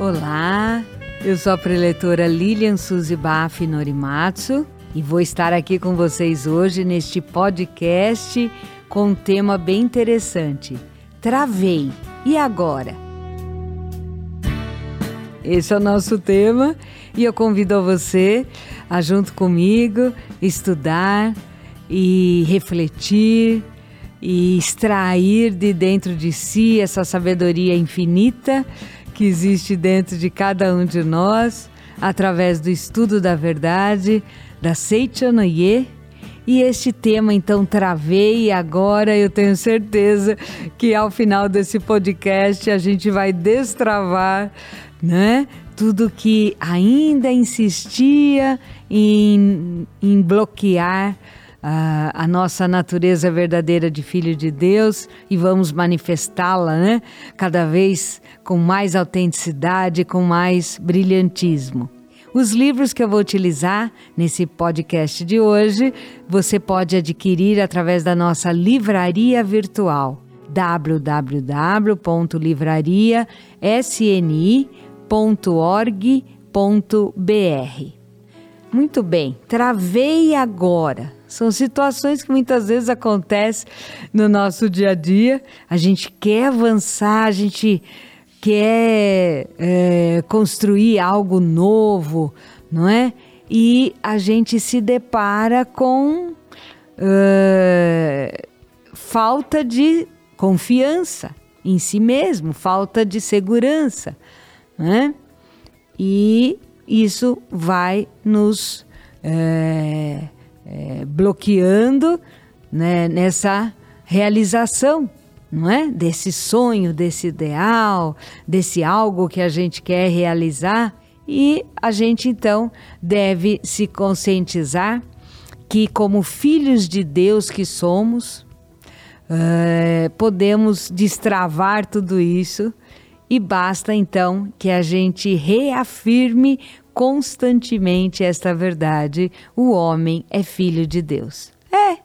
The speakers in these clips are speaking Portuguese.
Olá, eu sou a preletora Lilian Suzy Baff Norimatsu e vou estar aqui com vocês hoje neste podcast com um tema bem interessante. Travei. E agora? Esse é o nosso tema e eu convido você a, junto comigo, estudar e refletir e extrair de dentro de si essa sabedoria infinita que existe dentro de cada um de nós, através do estudo da verdade, da Seichanoye. E este tema então travei agora eu tenho certeza que ao final desse podcast a gente vai destravar, né? Tudo que ainda insistia em, em bloquear a, a, nossa natureza verdadeira de filho de Deus e vamos manifestá-la, né? Cada vez com mais autenticidade, com mais brilhantismo. Os livros que eu vou utilizar nesse podcast de hoje, você pode adquirir através da nossa livraria virtual www.livrariasni.org.br. Muito bem, travei agora são situações que muitas vezes acontecem no nosso dia a dia. A gente quer avançar, a gente quer é, construir algo novo, não é? E a gente se depara com uh, falta de confiança em si mesmo, falta de segurança, né? E isso vai nos é, é, bloqueando né, nessa realização, não é? Desse sonho, desse ideal, desse algo que a gente quer realizar. E a gente então deve se conscientizar que, como filhos de Deus que somos, é, podemos destravar tudo isso e basta então que a gente reafirme constantemente esta verdade: o homem é filho de Deus. É,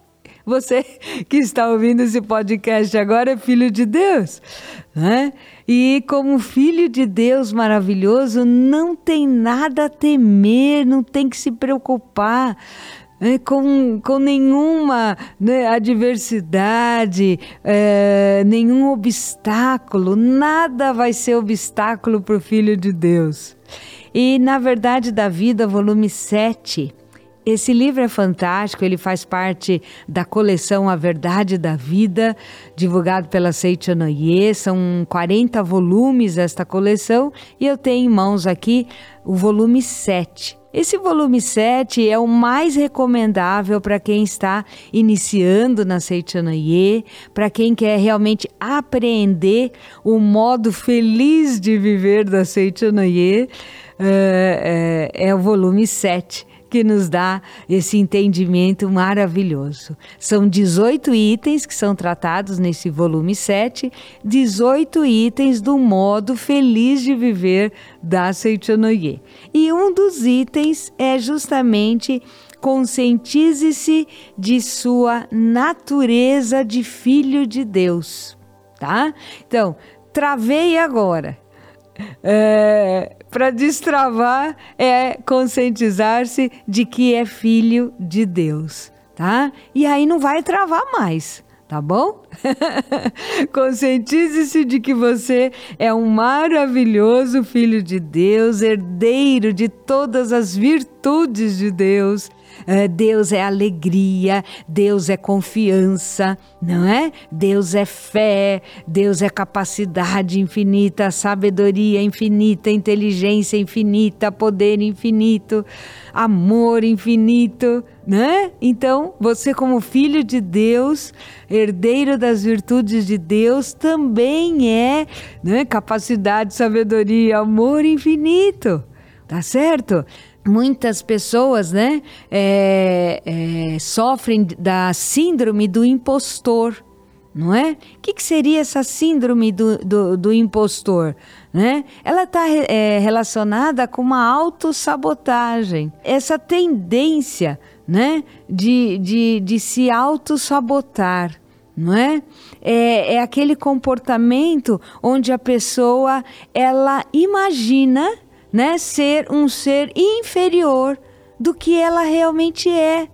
você que está ouvindo esse podcast agora é filho de Deus, né? E como filho de Deus maravilhoso, não tem nada a temer, não tem que se preocupar. Né, com, com nenhuma né, adversidade, é, nenhum obstáculo, nada vai ser obstáculo para o Filho de Deus. E na Verdade da Vida, volume 7. Esse livro é fantástico, ele faz parte da coleção A Verdade da Vida, divulgado pela Seiichi Noye. São 40 volumes esta coleção e eu tenho em mãos aqui o volume 7. Esse volume 7 é o mais recomendável para quem está iniciando na Seichanoye, para quem quer realmente apreender o modo feliz de viver da Seichanoye é, é, é o volume 7 que nos dá esse entendimento maravilhoso. São 18 itens que são tratados nesse volume 7, 18 itens do modo feliz de viver da Seichonoye. E um dos itens é justamente conscientize-se de sua natureza de filho de Deus, tá? Então, travei agora. É, para destravar é conscientizar-se de que é filho de Deus, tá? E aí não vai travar mais, tá bom? Conscientize-se de que você é um maravilhoso filho de Deus, herdeiro de todas as virtudes de Deus Deus é alegria, Deus é confiança, não é? Deus é fé, Deus é capacidade infinita, sabedoria infinita, inteligência infinita, poder infinito, amor infinito, né? Então, você como filho de Deus, herdeiro das virtudes de Deus, também é, né, capacidade, sabedoria, amor infinito. Tá certo? Muitas pessoas né, é, é, sofrem da síndrome do impostor. Não é? O que, que seria essa síndrome do, do, do impostor? Né? Ela está é, relacionada com uma autossabotagem. Essa tendência né, de, de, de se autossabotar. não é? é? É aquele comportamento onde a pessoa ela imagina, né, ser um ser inferior do que ela realmente é.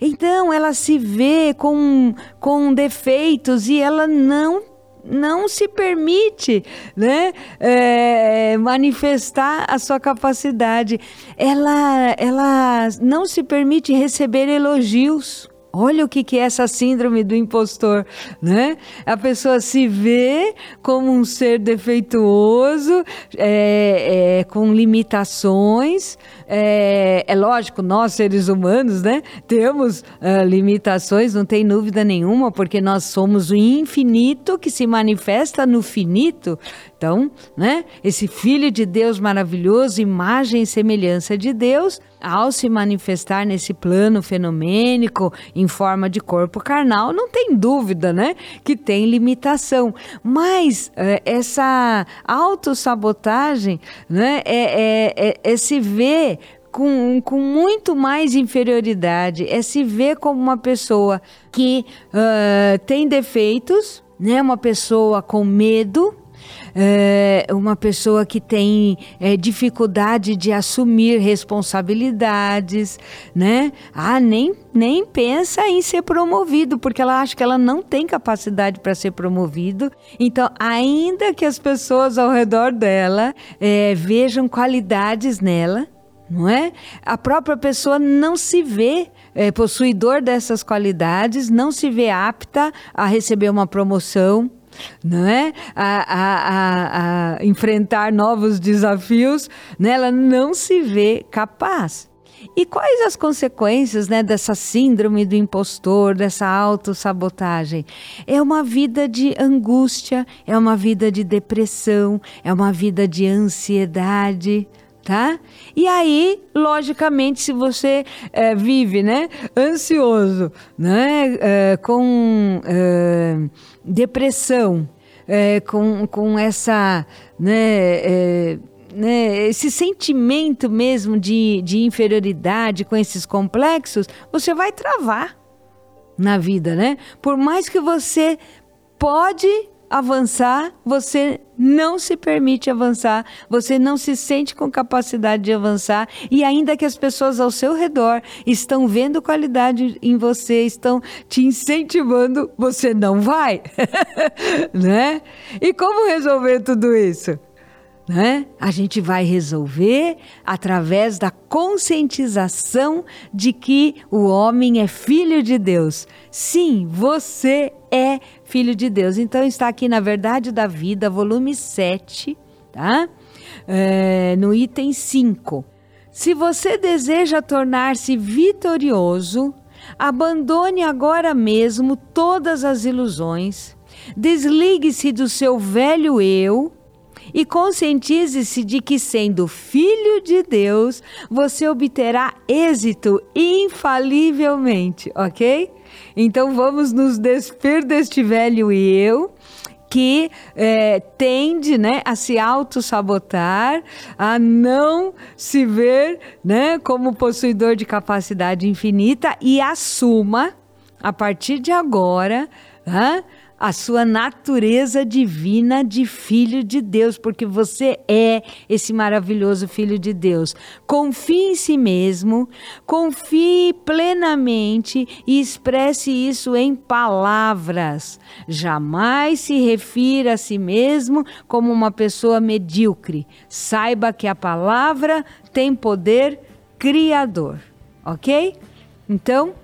Então ela se vê com, com defeitos e ela não não se permite né, é, manifestar a sua capacidade. Ela, ela não se permite receber elogios. Olha o que, que é essa síndrome do impostor, né? A pessoa se vê como um ser defeituoso, é, é, com limitações. É, é, lógico, nós seres humanos, né? Temos uh, limitações, não tem dúvida nenhuma, porque nós somos o infinito que se manifesta no finito. Então, né? Esse Filho de Deus maravilhoso, imagem e semelhança de Deus, ao se manifestar nesse plano fenomênico em forma de corpo carnal, não tem dúvida, né? Que tem limitação. Mas é, essa autossabotagem, né? É, é, é, é se ver com, com, muito mais inferioridade, é se ver como uma pessoa que uh, tem defeitos, né? Uma pessoa com medo, é, uma pessoa que tem é, dificuldade de assumir responsabilidades, né? Ah, nem, nem pensa em ser promovido, porque ela acha que ela não tem capacidade para ser promovido. Então, ainda que as pessoas ao redor dela é, vejam qualidades nela, não é? A própria pessoa não se vê é, possuidor dessas qualidades, não se vê apta a receber uma promoção, não é? A, a, a, a enfrentar novos desafios, né? ela não se vê capaz. E quais as consequências né, dessa síndrome do impostor, dessa autossabotagem? É uma vida de angústia, é uma vida de depressão, é uma vida de ansiedade tá? E aí, logicamente, se você é, vive, né, ansioso, né, é, com é, depressão, com, com essa, né, né, esse sentimento mesmo de, de inferioridade com esses complexos, você vai travar na vida, né? Por mais que você pode avançar, você não se permite avançar, você não se sente com capacidade de avançar e ainda que as pessoas ao seu redor estão vendo qualidade em você, estão te incentivando, você não vai, né? E como resolver tudo isso? Né? A gente vai resolver através da conscientização de que o homem é filho de Deus. Sim, você é filho de Deus. Então está aqui na Verdade da Vida, volume 7, tá? É, no item 5. Se você deseja tornar-se vitorioso, abandone agora mesmo todas as ilusões, desligue-se do seu velho eu e conscientize-se de que, sendo filho de Deus, você obterá êxito infalivelmente, ok? Então vamos nos despir deste velho eu que é, tende né, a se auto-sabotar, a não se ver né, como possuidor de capacidade infinita e assuma, a partir de agora, né, a sua natureza divina de filho de Deus, porque você é esse maravilhoso filho de Deus. Confie em si mesmo, confie plenamente e expresse isso em palavras. Jamais se refira a si mesmo como uma pessoa medíocre. Saiba que a palavra tem poder criador, ok? Então,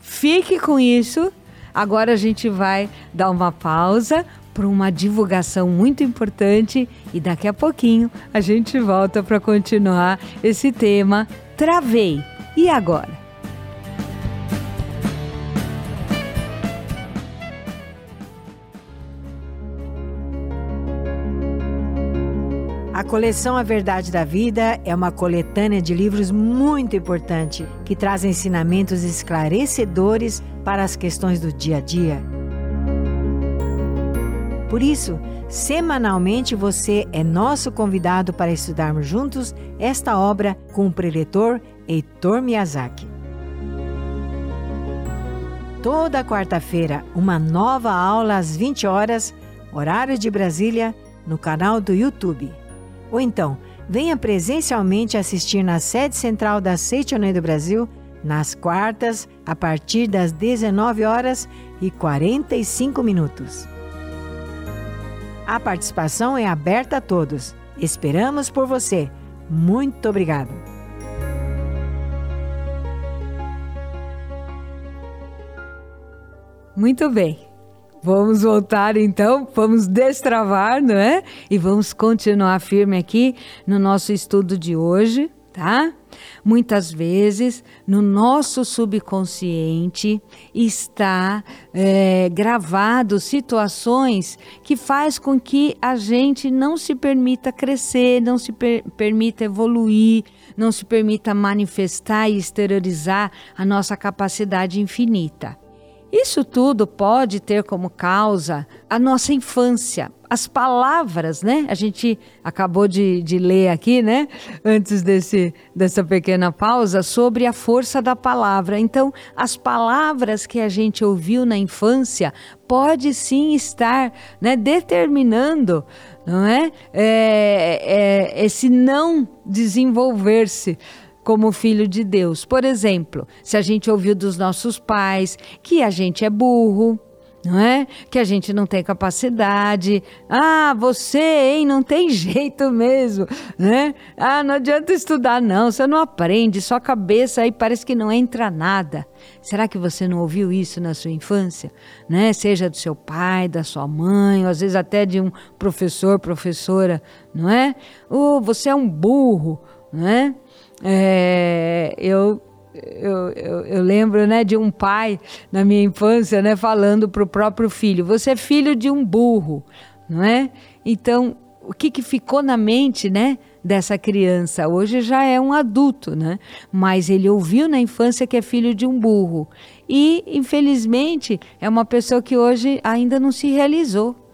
fique com isso Agora a gente vai dar uma pausa para uma divulgação muito importante e daqui a pouquinho a gente volta para continuar esse tema. Travei. E agora? Coleção A Verdade da Vida é uma coletânea de livros muito importante que traz ensinamentos esclarecedores para as questões do dia a dia. Por isso, semanalmente você é nosso convidado para estudarmos juntos esta obra com o preletor Heitor Miyazaki. Toda quarta-feira, uma nova aula às 20 horas, horário de Brasília, no canal do YouTube. Ou então, venha presencialmente assistir na sede central da Seitonei do Brasil, nas quartas, a partir das 19 horas e 45 minutos. A participação é aberta a todos. Esperamos por você. Muito obrigado. Muito bem. Vamos voltar então, vamos destravar, não é? E vamos continuar firme aqui no nosso estudo de hoje, tá? Muitas vezes no nosso subconsciente está é, gravado situações que faz com que a gente não se permita crescer, não se per permita evoluir, não se permita manifestar e exteriorizar a nossa capacidade infinita. Isso tudo pode ter como causa a nossa infância, as palavras, né? A gente acabou de, de ler aqui, né? Antes desse, dessa pequena pausa, sobre a força da palavra. Então, as palavras que a gente ouviu na infância pode sim estar né, determinando não é? é, é esse não desenvolver-se como filho de Deus. Por exemplo, se a gente ouviu dos nossos pais que a gente é burro, não é? Que a gente não tem capacidade. Ah, você, hein, não tem jeito mesmo, né? Ah, não adianta estudar não, você não aprende, sua cabeça aí parece que não entra nada. Será que você não ouviu isso na sua infância, né? Seja do seu pai, da sua mãe, ou às vezes até de um professor, professora, não é? Oh, você é um burro, não é? É, eu, eu, eu, eu, lembro né, de um pai na minha infância né, falando para o próprio filho: Você é filho de um burro, não é? Então, o que, que ficou na mente né, dessa criança? Hoje já é um adulto, né? mas ele ouviu na infância que é filho de um burro. E, infelizmente, é uma pessoa que hoje ainda não se realizou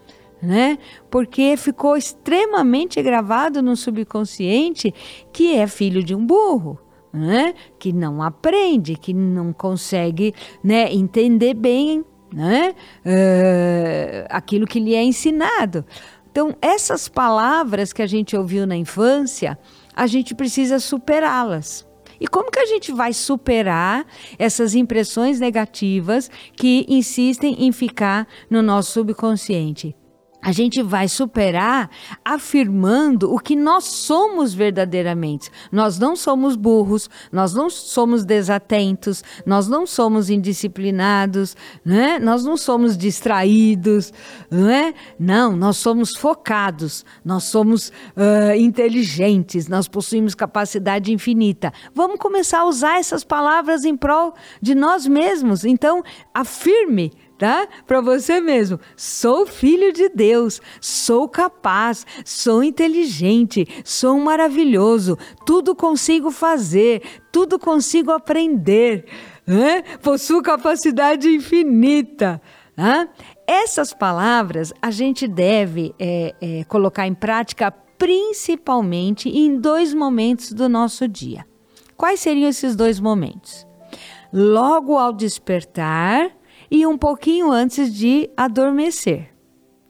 né? Porque ficou extremamente gravado no subconsciente que é filho de um burro. Né? Que não aprende, que não consegue né, entender bem né, uh, aquilo que lhe é ensinado. Então, essas palavras que a gente ouviu na infância, a gente precisa superá-las. E como que a gente vai superar essas impressões negativas que insistem em ficar no nosso subconsciente? A gente vai superar afirmando o que nós somos verdadeiramente. Nós não somos burros, nós não somos desatentos, nós não somos indisciplinados, né? nós não somos distraídos, não é? Não, nós somos focados, nós somos uh, inteligentes, nós possuímos capacidade infinita. Vamos começar a usar essas palavras em prol de nós mesmos. Então, afirme tá? Para você mesmo. Sou filho de Deus, sou capaz, sou inteligente, sou maravilhoso, tudo consigo fazer, tudo consigo aprender, né? possuo capacidade infinita. Né? Essas palavras a gente deve é, é, colocar em prática principalmente em dois momentos do nosso dia. Quais seriam esses dois momentos? Logo ao despertar e um pouquinho antes de adormecer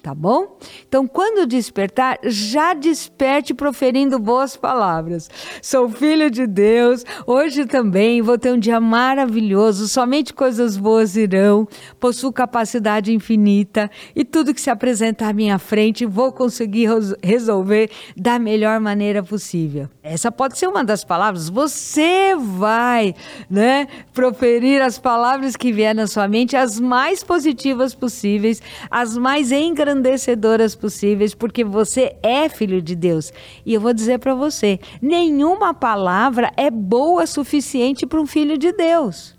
tá bom? Então, quando despertar, já desperte proferindo boas palavras. Sou filho de Deus, hoje também vou ter um dia maravilhoso, somente coisas boas irão, possuo capacidade infinita e tudo que se apresentar à minha frente vou conseguir resolver da melhor maneira possível. Essa pode ser uma das palavras. Você vai, né, proferir as palavras que vier na sua mente, as mais positivas possíveis, as mais engrandecerdas engrandecedoras possíveis, porque você é filho de Deus. E eu vou dizer para você: nenhuma palavra é boa suficiente para um filho de Deus.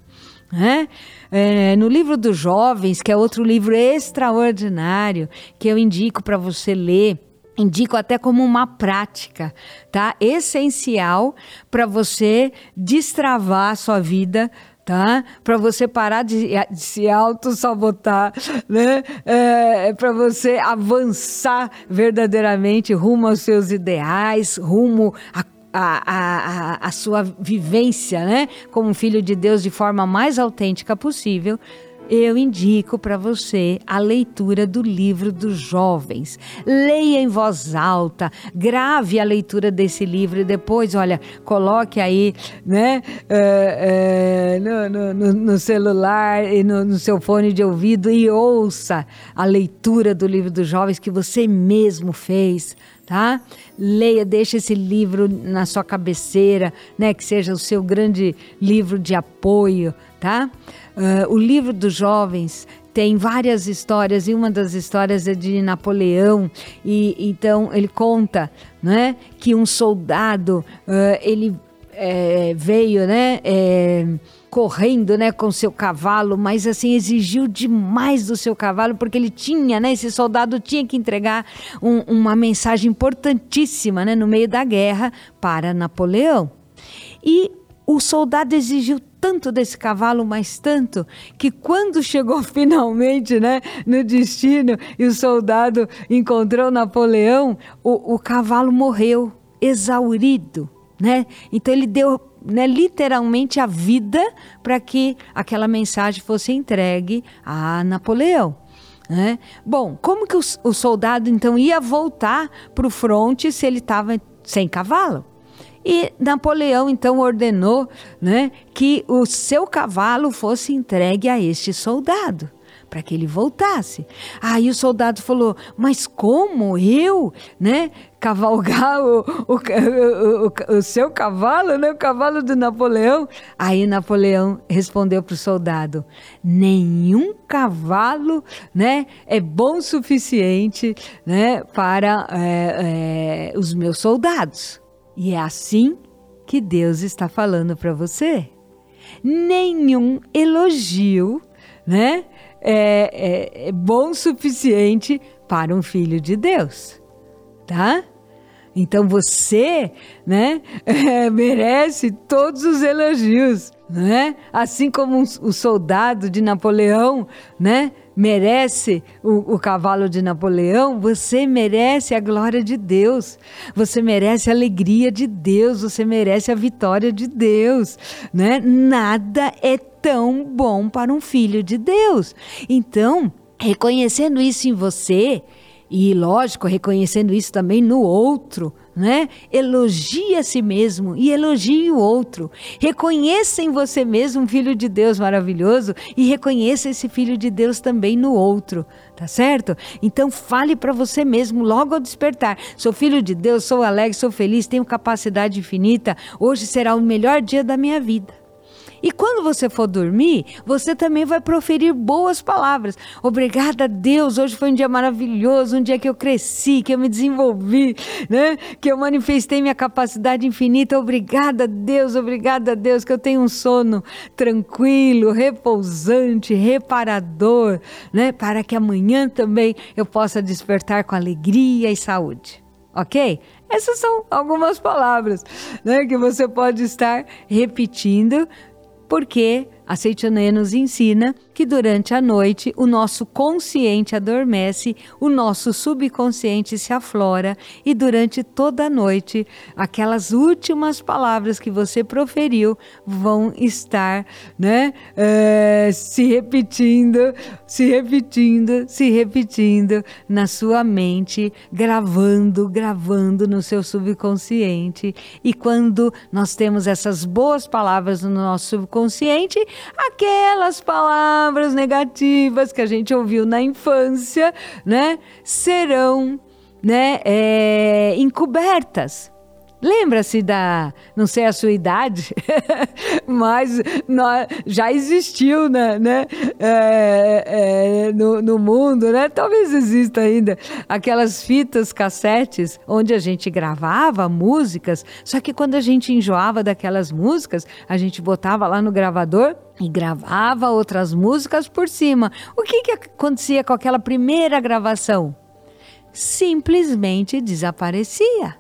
Né? É, no livro dos jovens, que é outro livro extraordinário que eu indico para você ler, indico até como uma prática, tá? Essencial para você destravar a sua vida tá? Para você parar de, de se auto-sabotar, né? É, é para você avançar verdadeiramente rumo aos seus ideais, rumo a a, a, a, sua vivência, né, como filho de Deus de forma mais autêntica possível, eu indico para você a leitura do livro dos jovens. Leia em voz alta, grave a leitura desse livro e depois, olha, coloque aí, né, uh, uh, no, no, no, celular e no, no seu fone de ouvido e ouça a leitura do livro dos jovens que você mesmo fez tá? Leia, deixe esse livro na sua cabeceira, né? Que seja o seu grande livro de apoio, tá? Uh, o livro dos jovens tem várias histórias e uma das histórias é de Napoleão e então ele conta, né? Que um soldado uh, ele é, veio, né? É, correndo, né, com seu cavalo, mas assim exigiu demais do seu cavalo porque ele tinha, né, esse soldado tinha que entregar um, uma mensagem importantíssima, né, no meio da guerra para Napoleão. E o soldado exigiu tanto desse cavalo, mas tanto, que quando chegou finalmente né, no destino e o soldado encontrou Napoleão, o, o cavalo morreu, exaurido. Né? Então ele deu né, literalmente a vida para que aquela mensagem fosse entregue a Napoleão. Né? Bom, como que o, o soldado então ia voltar para o fronte se ele estava sem cavalo? E Napoleão então ordenou né, que o seu cavalo fosse entregue a este soldado para que ele voltasse. Aí o soldado falou: Mas como eu, né? Cavalgar o, o, o, o, seu cavalo, né? O cavalo do Napoleão. Aí Napoleão respondeu para o soldado: Nenhum cavalo, né? É bom o suficiente, né? Para é, é, os meus soldados. E é assim que Deus está falando para você. Nenhum elogio, né? É, é, é bom o suficiente para um filho de Deus, tá? Então você, né, é, merece todos os elogios, né? Assim como um, o soldado de Napoleão, né, merece o, o, cavalo de Napoleão, você merece a glória de Deus, você merece a alegria de Deus, você merece a vitória de Deus, né? Nada é tão bom para um filho de Deus. Então, reconhecendo isso em você, e lógico, reconhecendo isso também no outro, né? Elogie a si mesmo e elogie o outro. Reconheça em você mesmo um filho de Deus maravilhoso e reconheça esse filho de Deus também no outro, tá certo? Então fale para você mesmo logo ao despertar: sou filho de Deus, sou alegre, sou feliz, tenho capacidade infinita. Hoje será o melhor dia da minha vida. E quando você for dormir, você também vai proferir boas palavras. Obrigada a Deus, hoje foi um dia maravilhoso, um dia que eu cresci, que eu me desenvolvi, né? Que eu manifestei minha capacidade infinita. Obrigada a Deus, obrigada a Deus que eu tenho um sono tranquilo, repousante, reparador, né? Para que amanhã também eu possa despertar com alegria e saúde. Ok? Essas são algumas palavras né, que você pode estar repetindo porque a Seitonê nos ensina que durante a noite o nosso consciente adormece, o nosso subconsciente se aflora e durante toda a noite aquelas últimas palavras que você proferiu vão estar né, é, se repetindo, se repetindo, se repetindo na sua mente, gravando, gravando no seu subconsciente. E quando nós temos essas boas palavras no nosso subconsciente, aquelas palavras negativas que a gente ouviu na infância, né, serão, né, é, encobertas Lembra-se da, não sei a sua idade, mas nós, já existiu né, né é, é, no, no, mundo, né? Talvez exista ainda aquelas fitas cassetes onde a gente gravava músicas, só que quando a gente enjoava daquelas músicas, a gente botava lá no gravador e gravava outras músicas por cima. O que, que acontecia com aquela primeira gravação? Simplesmente desaparecia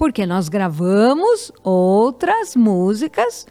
porque nós gravamos outras músicas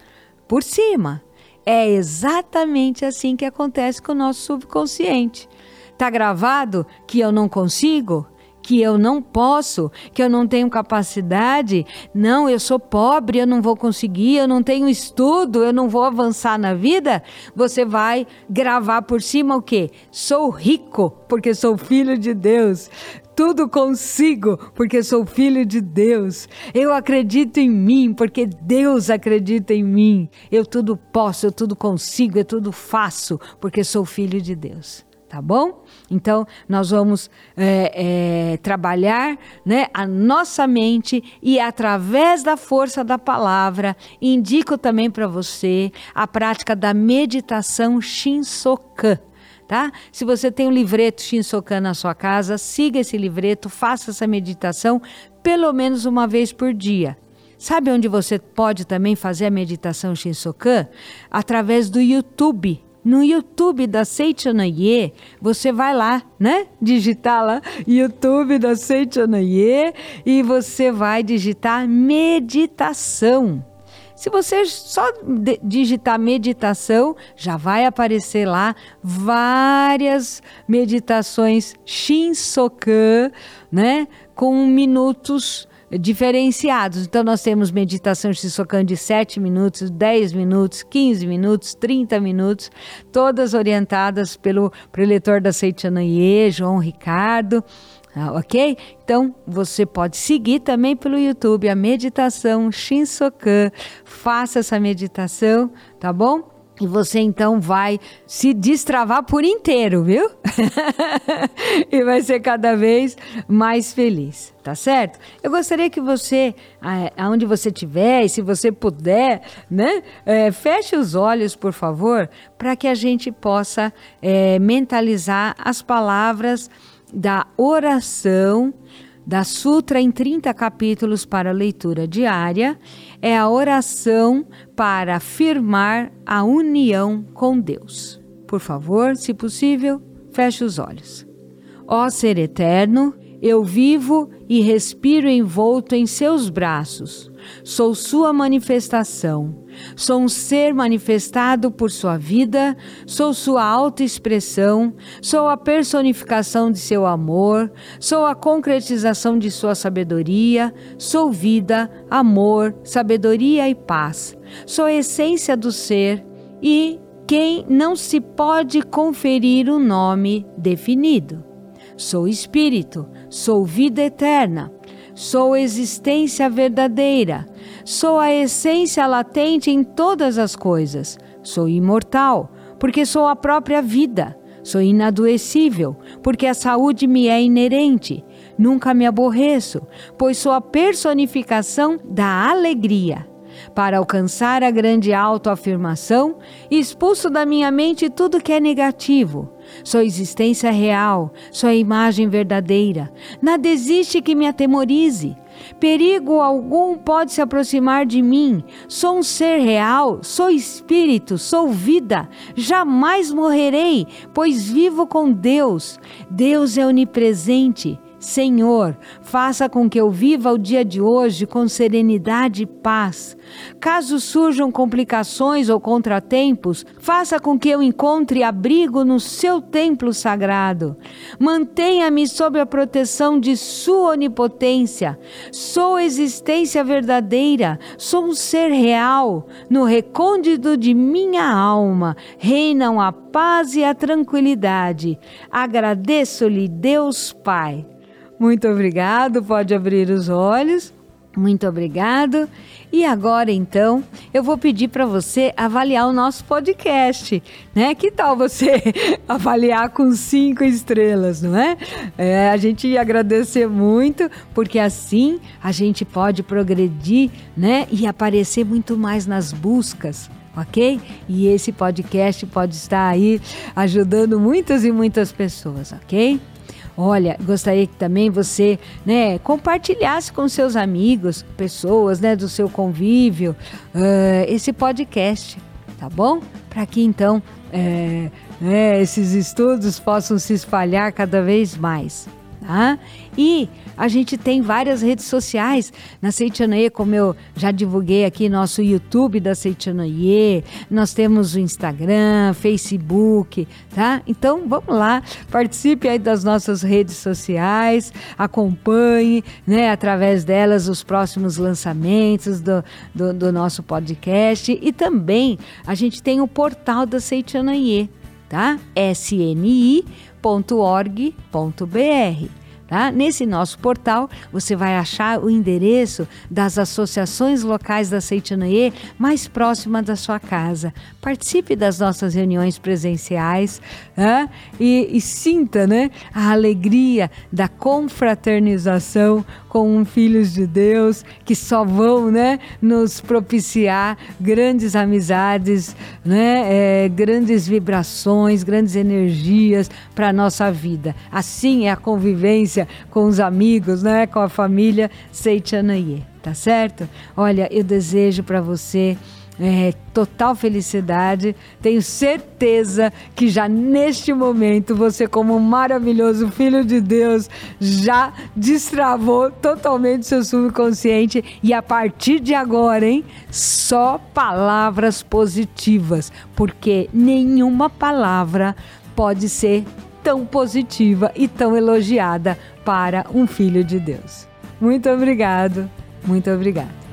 por cima. É exatamente assim que acontece com o nosso subconsciente. Tá gravado que eu não consigo, que eu não posso, que eu não tenho capacidade, não, eu sou pobre, eu não vou conseguir, eu não tenho estudo, eu não vou avançar na vida, você vai gravar por cima o quê? Sou rico, porque sou filho de Deus tudo consigo, porque sou filho de Deus. Eu acredito em mim, porque Deus acredita em mim. Eu tudo posso, eu tudo consigo, eu tudo faço, porque sou filho de Deus tá bom? Então, nós vamos é, é, trabalhar né, a nossa mente e, através da força da palavra, indico também para você a prática da meditação Shinsokan. Tá? Se você tem um livreto Shinsokan na sua casa, siga esse livreto, faça essa meditação pelo menos uma vez por dia. Sabe onde você pode também fazer a meditação Shinsokan? Através do YouTube. No YouTube da Seichanaye, você vai lá, né? Digitar lá YouTube da Seichanaye e você vai digitar meditação. Se você só digitar meditação, já vai aparecer lá várias meditações Shinsokan, né? Com minutos diferenciados. Então, nós temos meditação Shisokan de 7 minutos, 10 minutos, 15 minutos, 30 minutos, todas orientadas pelo preletor da Seichanaye, João Ricardo. Ah, ok? Então você pode seguir também pelo YouTube a meditação Shinsokan. Faça essa meditação, tá bom? E você então vai se destravar por inteiro, viu? e vai ser cada vez mais feliz, tá certo? Eu gostaria que você, aonde você estiver, e se você puder, né, é, feche os olhos, por favor, para que a gente possa é, mentalizar as palavras da oração da Sutra em 30 capítulos para leitura diária é a oração para afirmar a união com Deus. Por favor, se possível, feche os olhos. Ó Ser Eterno, eu vivo e respiro envolto em seus braços. Sou sua manifestação. Sou um ser manifestado por sua vida, sou sua autoexpressão, sou a personificação de seu amor, sou a concretização de sua sabedoria, sou vida, amor, sabedoria e paz. Sou a essência do ser e quem não se pode conferir um nome definido. Sou espírito, sou vida eterna, sou existência verdadeira, sou a essência latente em todas as coisas, sou imortal, porque sou a própria vida, sou inadoecível, porque a saúde me é inerente, nunca me aborreço, pois sou a personificação da alegria. Para alcançar a grande autoafirmação, expulso da minha mente tudo que é negativo Sou existência real, sou a imagem verdadeira. Nada existe que me atemorize. Perigo algum pode se aproximar de mim. Sou um ser real, sou espírito, sou vida. Jamais morrerei, pois vivo com Deus. Deus é onipresente. Senhor, faça com que eu viva o dia de hoje com serenidade e paz. Caso surjam complicações ou contratempos, faça com que eu encontre abrigo no seu templo sagrado. Mantenha-me sob a proteção de Sua onipotência. Sou existência verdadeira, sou um ser real. No recôndito de minha alma reinam a paz e a tranquilidade. Agradeço-lhe, Deus Pai. Muito obrigado, pode abrir os olhos. Muito obrigado. E agora então, eu vou pedir para você avaliar o nosso podcast, né? Que tal você avaliar com cinco estrelas, não é? é? A gente ia agradecer muito, porque assim a gente pode progredir, né? E aparecer muito mais nas buscas ok? E esse podcast pode estar aí ajudando muitas e muitas pessoas, ok? Olha, gostaria que também você, né, compartilhasse com seus amigos, pessoas, né, do seu convívio, uh, esse podcast, tá bom? Para que então é, esses estudos possam se espalhar cada vez mais. Tá? E a gente tem várias redes sociais na Seitianoye, como eu já divulguei aqui, nosso YouTube da Seitianoye, nós temos o Instagram, Facebook, tá? Então vamos lá, participe aí das nossas redes sociais, acompanhe, né, através delas os próximos lançamentos do, do, do nosso podcast e também a gente tem o portal da Seitianoye, tá? sni.org.br. Tá? Nesse nosso portal, você vai achar o endereço das associações locais da Seitianoye mais próxima da sua casa. Participe das nossas reuniões presenciais né? e, e, sinta né, a alegria da confraternização com filhos de Deus que só vão né, nos propiciar grandes amizades, né, é, grandes vibrações, grandes energias para a nossa vida. Assim é a convivência com os amigos, né, com a família Seitianaye, tá certo? Olha, eu desejo para você é, total felicidade. Tenho certeza que já neste momento você, como um maravilhoso filho de Deus, já destravou totalmente seu subconsciente e a partir de agora, hein, só palavras positivas, porque nenhuma palavra pode ser tão positiva e tão elogiada para um filho de Deus. Muito obrigado, muito obrigada.